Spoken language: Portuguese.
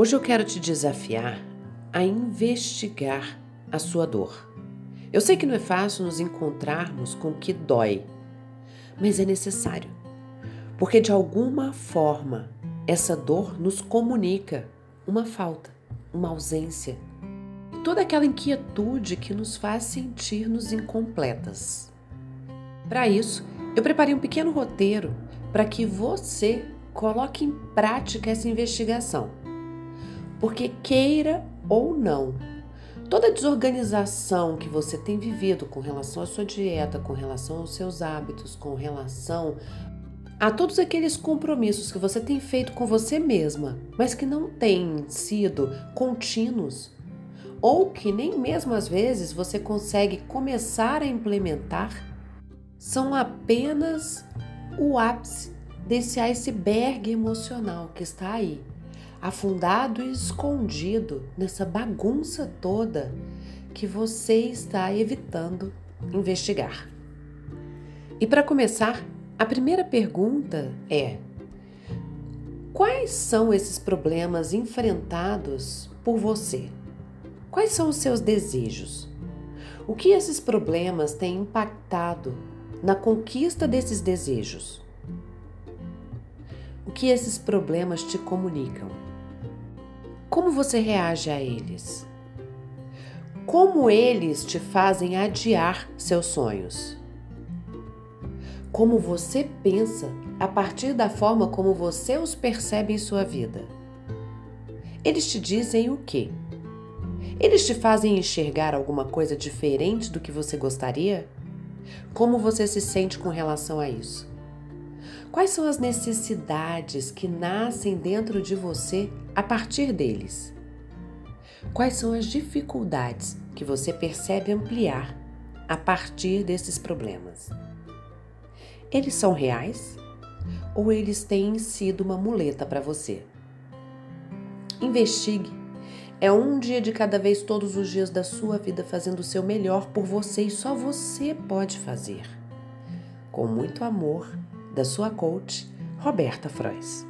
Hoje eu quero te desafiar a investigar a sua dor. Eu sei que não é fácil nos encontrarmos com o que dói, mas é necessário, porque de alguma forma essa dor nos comunica uma falta, uma ausência, toda aquela inquietude que nos faz sentir-nos incompletas. Para isso, eu preparei um pequeno roteiro para que você coloque em prática essa investigação. Porque queira ou não, toda desorganização que você tem vivido com relação à sua dieta, com relação aos seus hábitos, com relação a todos aqueles compromissos que você tem feito com você mesma, mas que não têm sido contínuos, ou que nem mesmo às vezes você consegue começar a implementar, são apenas o ápice desse iceberg emocional que está aí, afundado e escondido nessa bagunça toda que você está evitando investigar. E para começar, a primeira pergunta é: quais são esses problemas enfrentados por você? Quais são os seus desejos? O que esses problemas têm impactado na conquista desses desejos? O que esses problemas te comunicam? Como você reage a eles? Como eles te fazem adiar seus sonhos? como você pensa a partir da forma como você os percebe em sua vida. Eles te dizem o quê? Eles te fazem enxergar alguma coisa diferente do que você gostaria? Como você se sente com relação a isso? Quais são as necessidades que nascem dentro de você a partir deles? Quais são as dificuldades que você percebe ampliar a partir desses problemas? Eles são reais ou eles têm sido uma muleta para você? Investigue. É um dia de cada vez, todos os dias da sua vida, fazendo o seu melhor por você e só você pode fazer. Com muito amor, da sua coach, Roberta Frois.